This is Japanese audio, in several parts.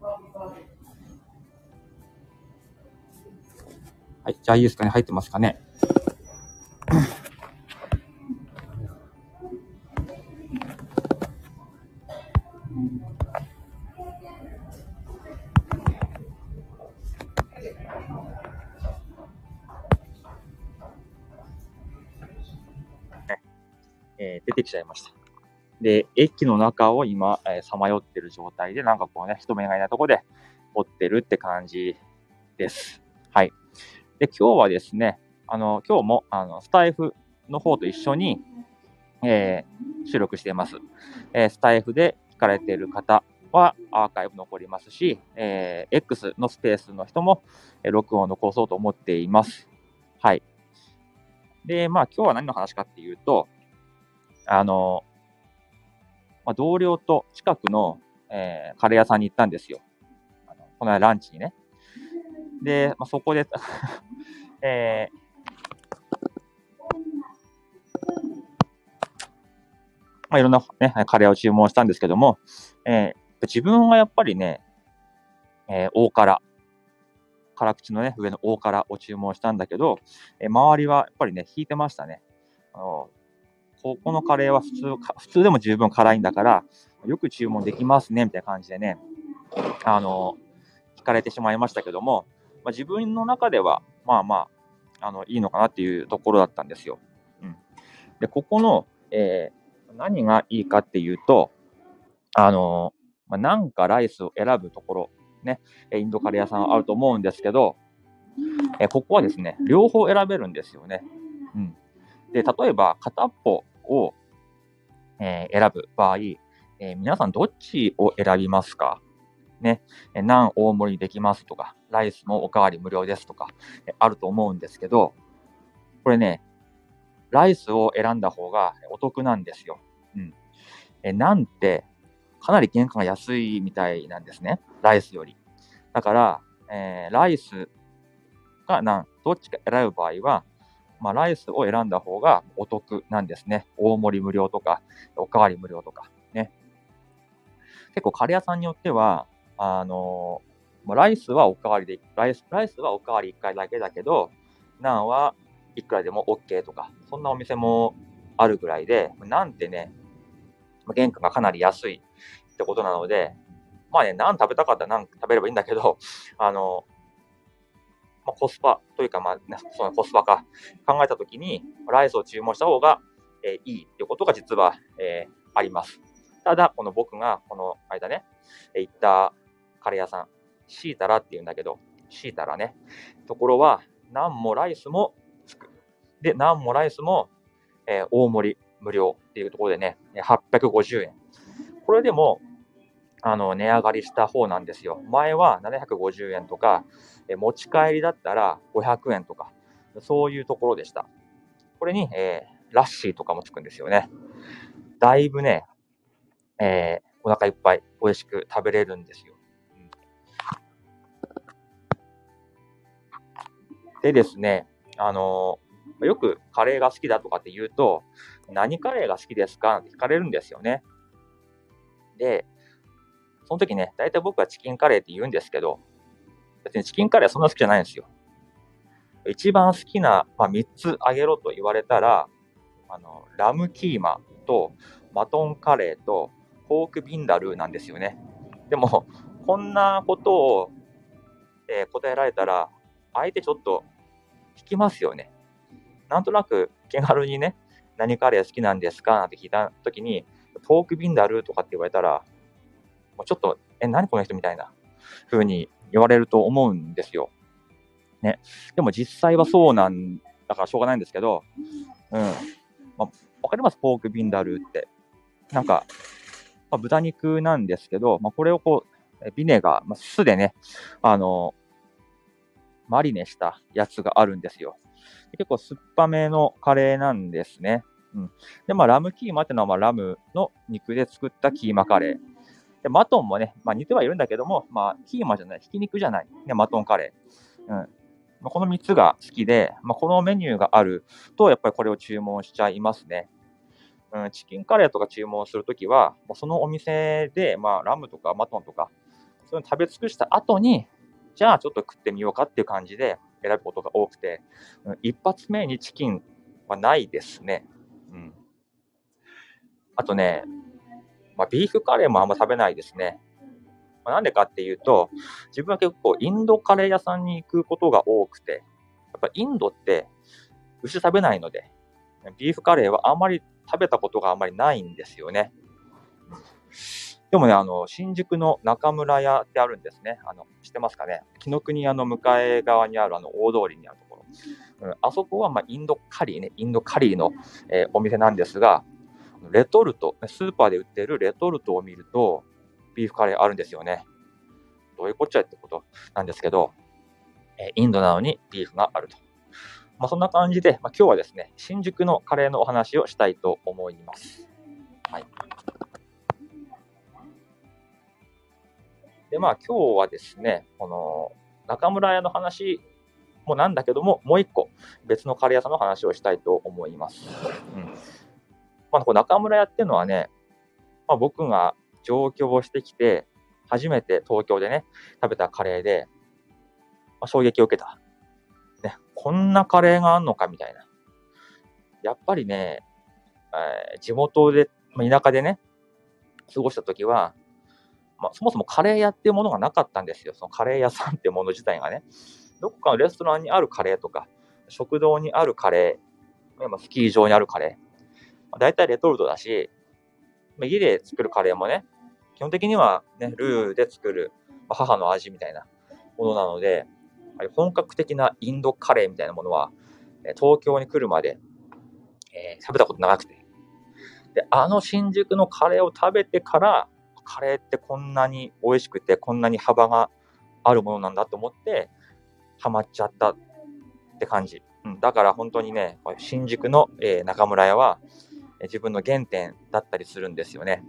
はい。じゃあいいですかね入ってますかねえー出てきちゃいました。で、駅の中を今、さまよってる状態で、なんかこうね、人目がいないとこで追ってるって感じです。はい。で、今日はですね、あの、今日も、あの、スタイフの方と一緒に、えー収録しています。えースタイフで聞かれている方はアーカイブ残りますし、えー X のスペースの人も、えー録音を残そうと思っています。はい。で、まあ今日は何の話かっていうと、あの、まあ、同僚と近くの、えーカレー屋さんに行ったんですよ。あのこの間ランチにね。で、まあ、そこで、えーまあ、いろんな、ね、カレーを注文したんですけども、えー自分はやっぱりね、えー大辛、辛口のね、上の大辛を注文したんだけど、えー周りはやっぱりね、引いてましたね。あのここのカレーは普通、普通でも十分辛いんだから、よく注文できますね、みたいな感じでね、あの、聞かれてしまいましたけども、まあ、自分の中では、まあまあ、あの、いいのかなっていうところだったんですよ。うん。で、ここの、えー何がいいかっていうと、あの、まあ、なんかライスを選ぶところ、ね、インドカレー屋さんあると思うんですけど、えここはですね、両方選べるんですよね。うん。で、例えば片っぽを、えー選ぶ場合、えー皆さんどっちを選びますか？ね、えーナン大盛りできますとか、ライスもおかわり無料ですとか、えーあると思うんですけど、これね、ライスを選んだ方がお得なんですよ。うん。えーナンってかなり原価が安いみたいなんですね。ライスより。だから、えーライスかナン、どっちか選ぶ場合は、まあ、ライスを選んだ方がお得なんですね。大盛り無料とか、おかわり無料とか、ね。結構カレー屋さんによっては、あのまライスはおかわりで、ライス、ライスはおかわり1回だけだけど、ナンはいくらでも OK とか、そんなお店もあるぐらいで、ナンってね、ま原価がかなり安いってことなので、まあね、ナン食べたかったらナン食べればいいんだけど、あのまあ、コスパというか、まあ、そのコスパか考えたときに、ライスを注文した方が、えーいいっていうことが実は、えーあります。ただ、この僕がこの間ね、行ったカレー屋さん、シータラって言うんだけど、シータラね、ところは、ナンもライスもつく。で、ナンもライスも、えー大盛り無料っていうところでね、850円。これでも、あの、値上がりした方なんですよ。前は750円とか、え持ち帰りだったら500円とか、そういうところでした。これに、えーラッシーとかもつくんですよね。だいぶね、えーお腹いっぱい美味しく食べれるんですよ。でですね、あのーよくカレーが好きだとかって言うと、何カレーが好きですか？って聞かれるんですよね。で、その時ね、大体僕はチキンカレーって言うんですけど、別にチキンカレーそんな好きじゃないんですよ。一番好きな、まあ、3つあげろと言われたら、あの、ラムキーマとマトンカレーとポークビンダルーなんですよね。でも、こんなことを、えー答えられたら、相手ちょっと引きますよね。なんとなく気軽にね、何カレー好きなんですかなんて聞いた時に、ポークビンダルーとかって言われたら、もうちょっと、え、何この人みたいな風に言われると思うんですよ。ね。でも実際はそうなんだからしょうがないんですけど、うん。まあ、わかります？ポークビンダルって。なんか、まあ、豚肉なんですけど、まあ、これをこう、ビネガー、まあ、酢でね、あの、マリネしたやつがあるんですよ。結構酸っぱめのカレーなんですね。うん。で、まあ、ラムキーマっていうのは、まあ、ラムの肉で作ったキーマカレー。で、マトンもね、まあ、似てはいるんだけども、まあ、キーマじゃない、ひき肉じゃない、ね、マトンカレー。うん。まあ、この3つが好きで、まあ、このメニューがあると、やっぱりこれを注文しちゃいますね。うん、チキンカレーとか注文するときは、もうそのお店で、まあ、ラムとかマトンとかそういうの食べ尽くした後に、じゃあちょっと食ってみようかっていう感じで選ぶことが多くて、うん一発目にチキンはないですね。うん。あとね、まあ、ビーフカレーもあんま食べないですね。まあ、なんでかっていうと、自分は結構インドカレー屋さんに行くことが多くて、やっぱインドって牛食べないので、ビーフカレーはあんまり食べたことがあんまりないんですよね。でもね、あの、新宿の中村屋ってあるんですね。あの、知ってますかね？紀ノ国屋の向かい側にあるあの大通りにあるところ。うん、あそこは、ま、インドカリーね、インドカリーの、えー、お店なんですが、レトルト、スーパーで売ってるレトルトを見ると、ビーフカレーあるんですよね。どういうこっちゃってことなんですけど、えインドなのにビーフがあると。まあ、そんな感じで、まあ、今日はですね、新宿のカレーのお話をしたいと思います。はい。で、まあ今日はですね、この中村屋の話もなんだけども、もう一個別のカレー屋さんの話をしたいと思います。うん。まあ、こ中村屋っていうのはね、まあ、僕が上京をしてきて、初めて東京でね、食べたカレーで、まあ、衝撃を受けた。ね、こんなカレーがあんのかみたいな。やっぱりね、えー、地元で、まあ、田舎でね、過ごした時は、まあ、そもそもカレー屋っていうものがなかったんですよ。そのカレー屋さんっていうもの自体がね。どこかのレストランにあるカレーとか、食堂にあるカレー、スキー場にあるカレー、大体レトルトだし、まあ、家で作るカレーもね、基本的にはね、ルーで作る、まあ、母の味みたいなものなので、本格的なインドカレーみたいなものは、東京に来るまで、えー、食べたこと長くて。で、あの新宿のカレーを食べてから、カレーってこんなに美味しくて、こんなに幅があるものなんだと思って、ハマっちゃったって感じ。うん、だから本当にね、新宿の、えー、中村屋は、自分の原点だったりするんですよね。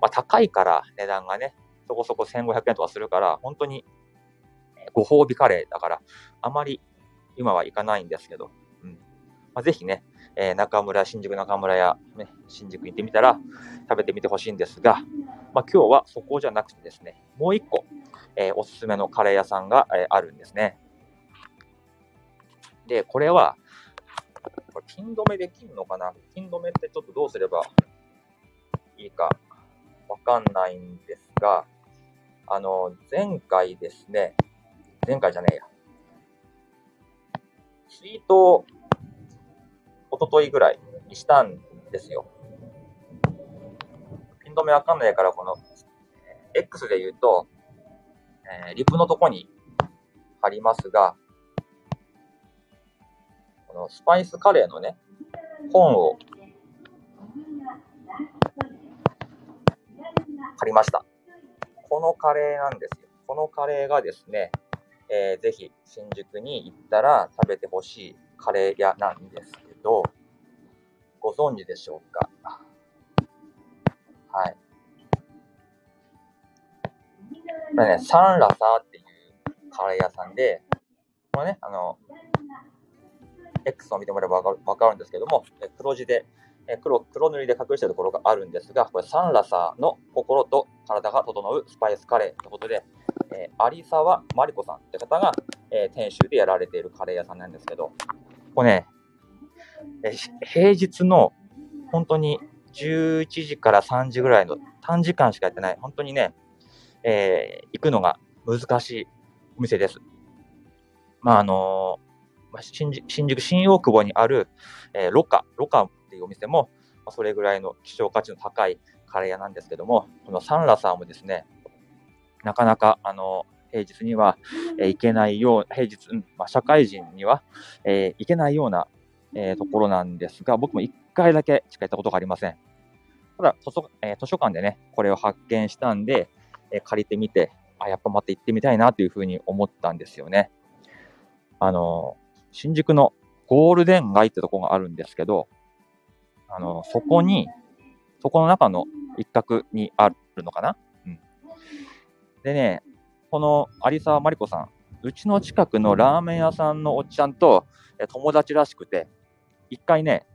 まあ、高いから値段がね、そこそこ1500円とかするから、本当にご褒美カレーだから、あまり今は行かないんですけど、うんまあ、ぜひね、えー、中村、新宿中村や、ね、新宿行ってみたら食べてみてほしいんですが、まあ、今日はそこじゃなくてですね、もう一個、えー、おすすめのカレー屋さんが、えー、あるんですね。で、これは、これピン止めできるのかな？ピン止めってちょっとどうすればいいかわかんないんですが、あの、前回ですね、前回じゃねえや。ツイート一昨日ぐらいにしたんですよ。ピン止めわかんないから、この、X で言うと、えー、リプのとこに貼りますが、このスパイスカレーのね、本を借りました。このカレーなんですよ。このカレーがですね、えー、ぜひ新宿に行ったら食べてほしいカレー屋なんですけど、ご存知でしょうか？はい。これね、サンラサーっていうカレー屋さんで、これね、あの、X を見てもらえばわかるんですけども、黒字で、黒、黒塗りで隠してるところがあるんですが、これサンラサーの心と体が整うスパイスカレーということで、え、有沢真理子さんって方が、え、店主でやられているカレー屋さんなんですけど、これね、え平日の本当に11時から3時ぐらいの短時間しかやってない、本当にね、えー、行くのが難しいお店です。まあ、あの新宿、新宿新大久保にある、えー、ロカ、ロカっていうお店も、まあ、それぐらいの希少価値の高いカレー屋なんですけども、このサンラさんもですね、なかなか、あの、平日には、えー、行けないよう、平日、まあ、社会人には、えー、行けないような、えー、ところなんですが、僕も1回だけしか行ったことがありません。ただ図書、えー、図書館でね、これを発見したんで、えー、借りてみて、あ、やっぱまた行ってみたいなというふうに思ったんですよね。あの新宿のゴールデン街ってとこがあるんですけど、あのそこに、そこの中の一角にあるのかな？うん。でね、この有沢真理子さん、うちの近くのラーメン屋さんのおっちゃんと友達らしくて、一回ね、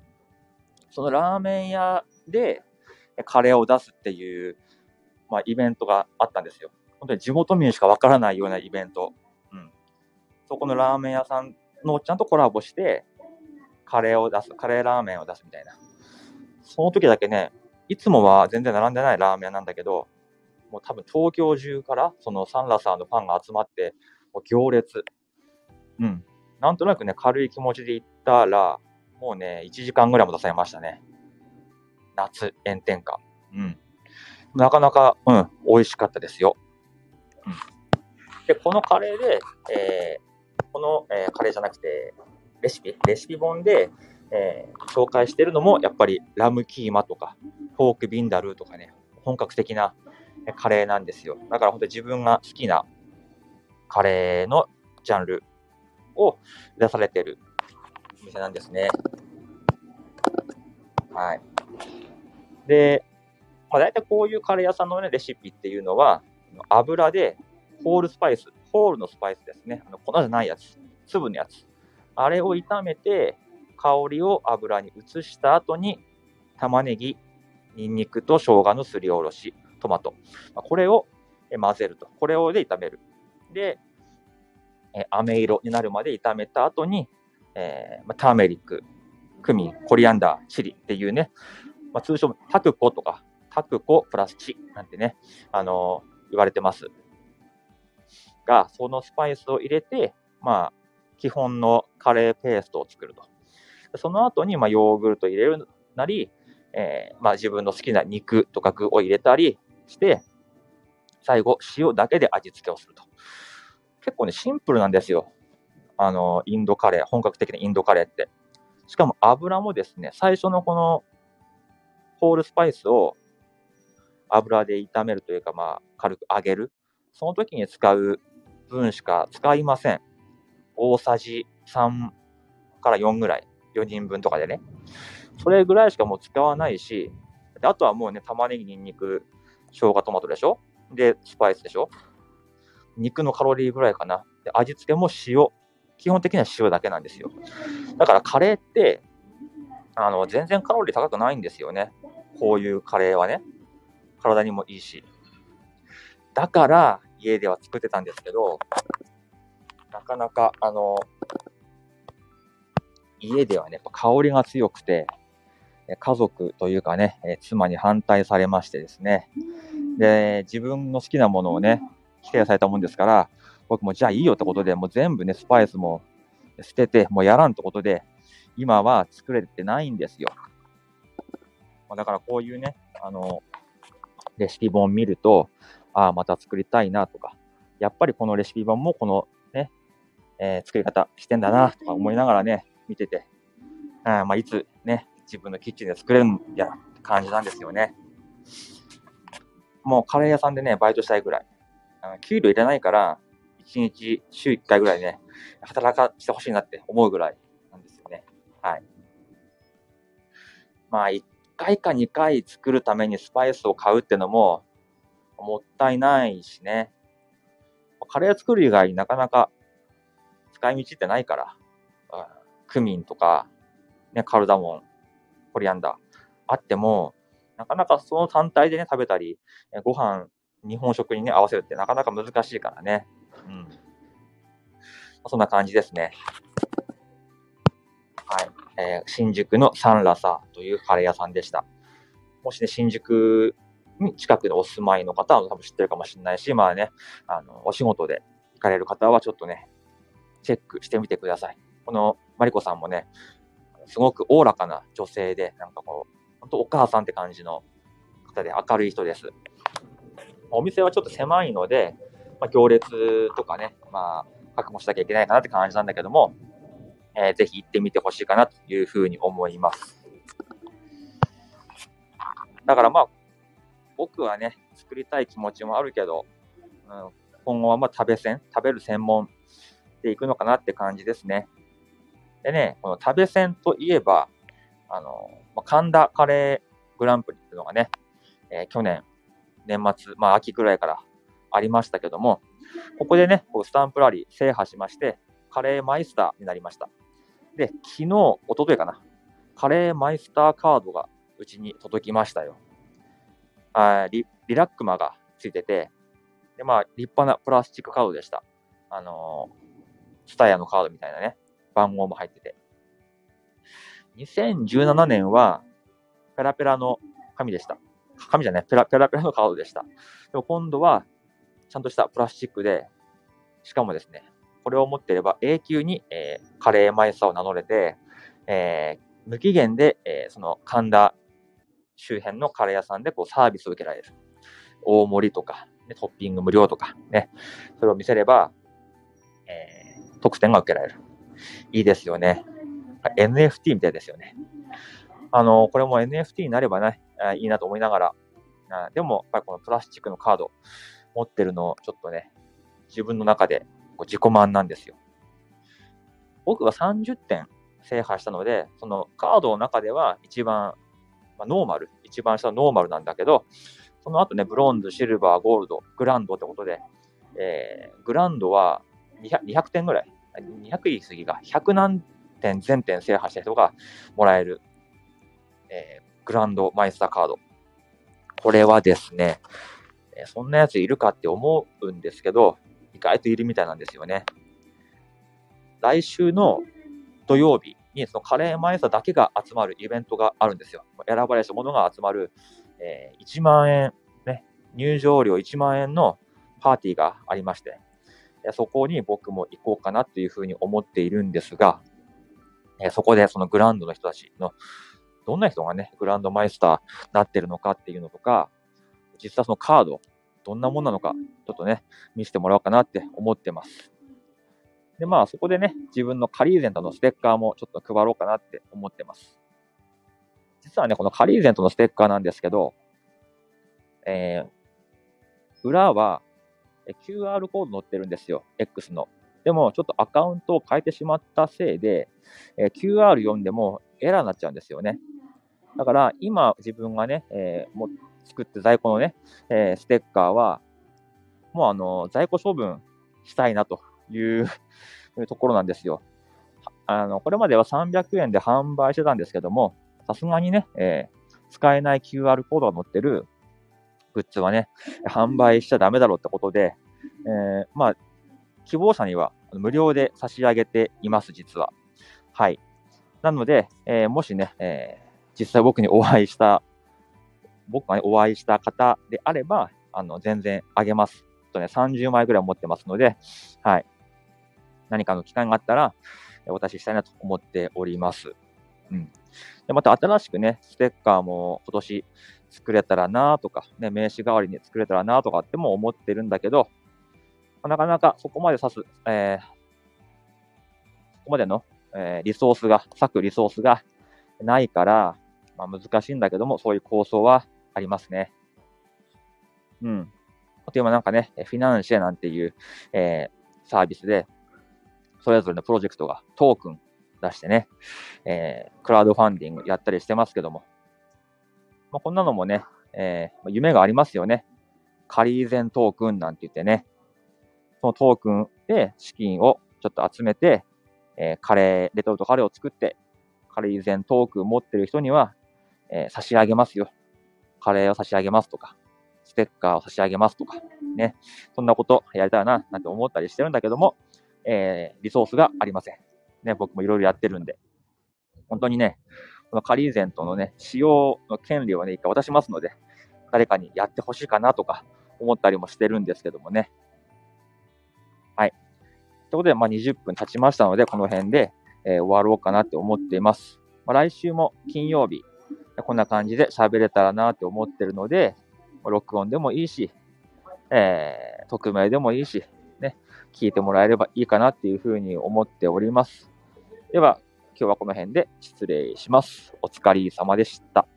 そのラーメン屋でカレーを出すっていう、まあ、イベントがあったんですよ。本当に地元民しかわからないようなイベント。うん。そこのラーメン屋さんのおっちゃんとコラボして、カレーを出す、カレーラーメンを出すみたいな。その時だけね、いつもは全然並んでないラーメン屋なんだけど、もう多分東京中からそのサンラサーのファンが集まって、もう行列。うん。なんとなくね、軽い気持ちで行ったら、もうね、1時間ぐらいも出されましたね。夏、炎天下。うん。なかなか、うん、美味しかったですよ。うん。で、このカレーで、えー、この、えー、カレーじゃなくて、レシピ、レシピ本で、えー、紹介してるのも、やっぱりラムキーマとか、フォークビンダルーとかね、本格的なカレーなんですよ。だから本当に自分が好きなカレーのジャンルを出されてるお店なんですね。はい。で、まあ、大体こういうカレー屋さんの、ね、レシピっていうのは、油でホールスパイス、ホールのスパイスですね。あの粉じゃないやつ、粒のやつ。あれを炒めて、香りを油に移した後に、玉ねぎ、ニンニクと生姜のすりおろし、トマト。これを混ぜると。これをで炒める。で、飴色になるまで炒めた後に、えー、ターメリック、クミン、コリアンダー、チリっていうね、まあ、通称タクコとか、タクコプラスチなんてね、あのー、言われてます。が、そのスパイスを入れて、まあ、基本のカレーペーストを作ると。その後に、まあ、ヨーグルト入れるなり、えー、まあ、自分の好きな肉とか具を入れたりして、最後、塩だけで味付けをすると。結構ね、シンプルなんですよ。あの、インドカレー、本格的なインドカレーって。しかも油もですね、最初のこのホールスパイスを油で炒めるというか、まあ、軽く揚げる。その時に使う分しか使いません。大さじ3から4ぐらい。4人分とかでね。それぐらいしかもう使わないし、あとはもうね、玉ねぎ、にんにく、生姜、トマトでしょ？で、スパイスでしょ？肉のカロリーぐらいかな。で味付けも塩。基本的には塩だけなんですよ。だからカレーって、あの、全然カロリー高くないんですよね。こういうカレーはね。体にもいいし。だから、家では作ってたんですけど、なかなか、あの、家ではね、やっぱ香りが強くて、家族というかね、妻に反対されましてですね。で、自分の好きなものをね、否定されたもんですから、僕もじゃあいいよってことで、もう全部ね、スパイスも捨てて、もうやらんってことで、今は作れてないんですよ。だからこういうね、あの、レシピ本見ると、ああ、また作りたいなとか、やっぱりこのレシピ本もこのね、えー、作り方してんだなとか思いながらね、見てて、あまあ、いつね、自分のキッチンで作れるんやって感じなんですよね。もうカレー屋さんでね、バイトしたいぐらい。あの給料いらないから、1日、週1回ぐらいね、働かしてほしいなって思うぐらいなんですよね。はい。まあ、1回か2回作るためにスパイスを買うってのも、もったいないしね。カレー作る以外になかなか使い道ってないから、クミンとか、ね、カルダモン、コリアンダーあっても、なかなかその単体でね、食べたり、ご飯日本食にね、合わせるってなかなか難しいからね。うん。そんな感じですね。はい。えー、新宿のサンラサというカレー屋さんでした。もしね、新宿に近くでお住まいの方は多分知ってるかもしれないし、まあね、あの、お仕事で行かれる方はちょっとね、チェックしてみてください。このマリコさんもね、すごくおおらかな女性で、なんかこう、本当お母さんって感じの方で明るい人です。お店はちょっと狭いので、まあ、行列とかね、まあ、確保しなきゃいけないかなって感じなんだけども、えー、ぜひ行ってみてほしいかなというふうに思います。だからまあ、僕はね、作りたい気持ちもあるけど、うん、今後はま食べ専、食べる専門で行くのかなって感じですね。でね、この食べ専といえば、あの、神田カレーグランプリっていうのがね、えー、去年年末、まあ秋ぐらいからありましたけども、ここでね、こうスタンプラリー制覇しまして、カレーマイスターになりました。で、昨日、一昨日かな、カレーマイスターカードがうちに届きましたよ。あリリラックマがついてて、で、まあ、立派なプラスチックカードでした。あのー、スタヤのカードみたいなね、番号も入ってて。2017年は、ペラペラの紙でした。紙じゃない、ペラペラペラのカードでした。でも今度は、ちゃんとしたプラスチックで、しかもですね、これを持っていれば永久に、えー、カレーマイスターを名乗れて、えー、無期限で、えー、その神田周辺のカレー屋さんでこうサービスを受けられる。大盛りとか、ね、トッピング無料とか、ね、それを見せれば、えー、特典が受けられる。いいですよね。NFT みたいですよね。あの、これも NFT になればね、いいなと思いながら、でも、やっぱりこのプラスチックのカード持ってるの、ちょっとね、自分の中でこう自己満なんですよ。僕は30点制覇したので、そのカードの中では一番、まあ、ノーマル、一番下のノーマルなんだけど、その後ね、ブロンズ、シルバー、ゴールド、グランドってことで、えー、グランドは 200, 200点ぐらい、200言い過ぎが、100何点全点制覇した人がもらえる、えー、グランドマイスターカード。これはですね、えそんなやついるかって思うんですけど、意外といるみたいなんですよね。来週の土曜日にそのカレーマイスターだけが集まるイベントがあるんですよ。選ばれたものが集まる、えー、1万円、ね、入場料1万円のパーティーがありまして、そこに僕も行こうかなっていうふうに思っているんですが、えそこでそのグランドの人たちの、どんな人がね、グランドマイスターになってるのかっていうのとか、実際そのカード、どんなもんなのか、ちょっとね、見せてもらおうかなって思ってます。で、まあそこでね、自分のカリーゼントのステッカーもちょっと配ろうかなって思ってます。実はね、このカリーゼントのステッカーなんですけど、えー、裏は QR コード載ってるんですよ、X の。でも、ちょっとアカウントを変えてしまったせいで、えー、QR 読んでもエラーになっちゃうんですよね。だから、今自分がね、えー、も作って在庫のね、えー、ステッカーは、もうあの、在庫処分したいなというところなんですよ。あの、これまでは300円で販売してたんですけども、さすがにね、えー、使えない QR コードが載ってるグッズはね、販売しちゃダメだろうってことで、えー、まあ、希望者には無料で差し上げています、実は。はい。なので、えー、もしね、えー、実際僕にお会いした、僕が、ね、お会いした方であれば、あの、全然あげます。とね、30枚ぐらい持ってますので、はい。何かの機会があったら、お渡ししたいなと思っております。うん。で、また新しくね、ステッカーも今年作れたらなとか、ね、名刺代わりに作れたらなとかっても思ってるんだけど、なかなかそこまで指す、えー、そこまでの、えー、リソースが、割くリソースがないから、まあ、難しいんだけども、そういう構想はありますね。うん。あと今なんかね、フィナンシェなんていう、えー、サービスで、それぞれのプロジェクトがトークン出してね、えー、クラウドファンディングやったりしてますけども、まあ、こんなのもね、えー、夢がありますよね。カリーゼントークンなんて言ってね、そのトークンで資金をちょっと集めて、えー、カレー、レトルトカレーを作って、カリーゼントークン持ってる人には、えー、差し上げますよ。カレーを差し上げますとか、ステッカーを差し上げますとか、ね。そんなことやりたいな、なんて思ったりしてるんだけども、えー、リソースがありません。ね、僕もいろいろやってるんで。本当にね、このカリーゼントのね、使用の権利をね、一回渡しますので、誰かにやってほしいかなとか思ったりもしてるんですけどもね。はい。ということで、まあ、20分経ちましたので、この辺で、えー、終わろうかなって思っています。まあ、来週も金曜日、こんな感じで喋れたらなって思ってるので、録音でもいいし、えー、匿名でもいいし、聞いてもらえればいいかなっていうふうに思っております。では、今日はこの辺で失礼します。お疲れ様でした。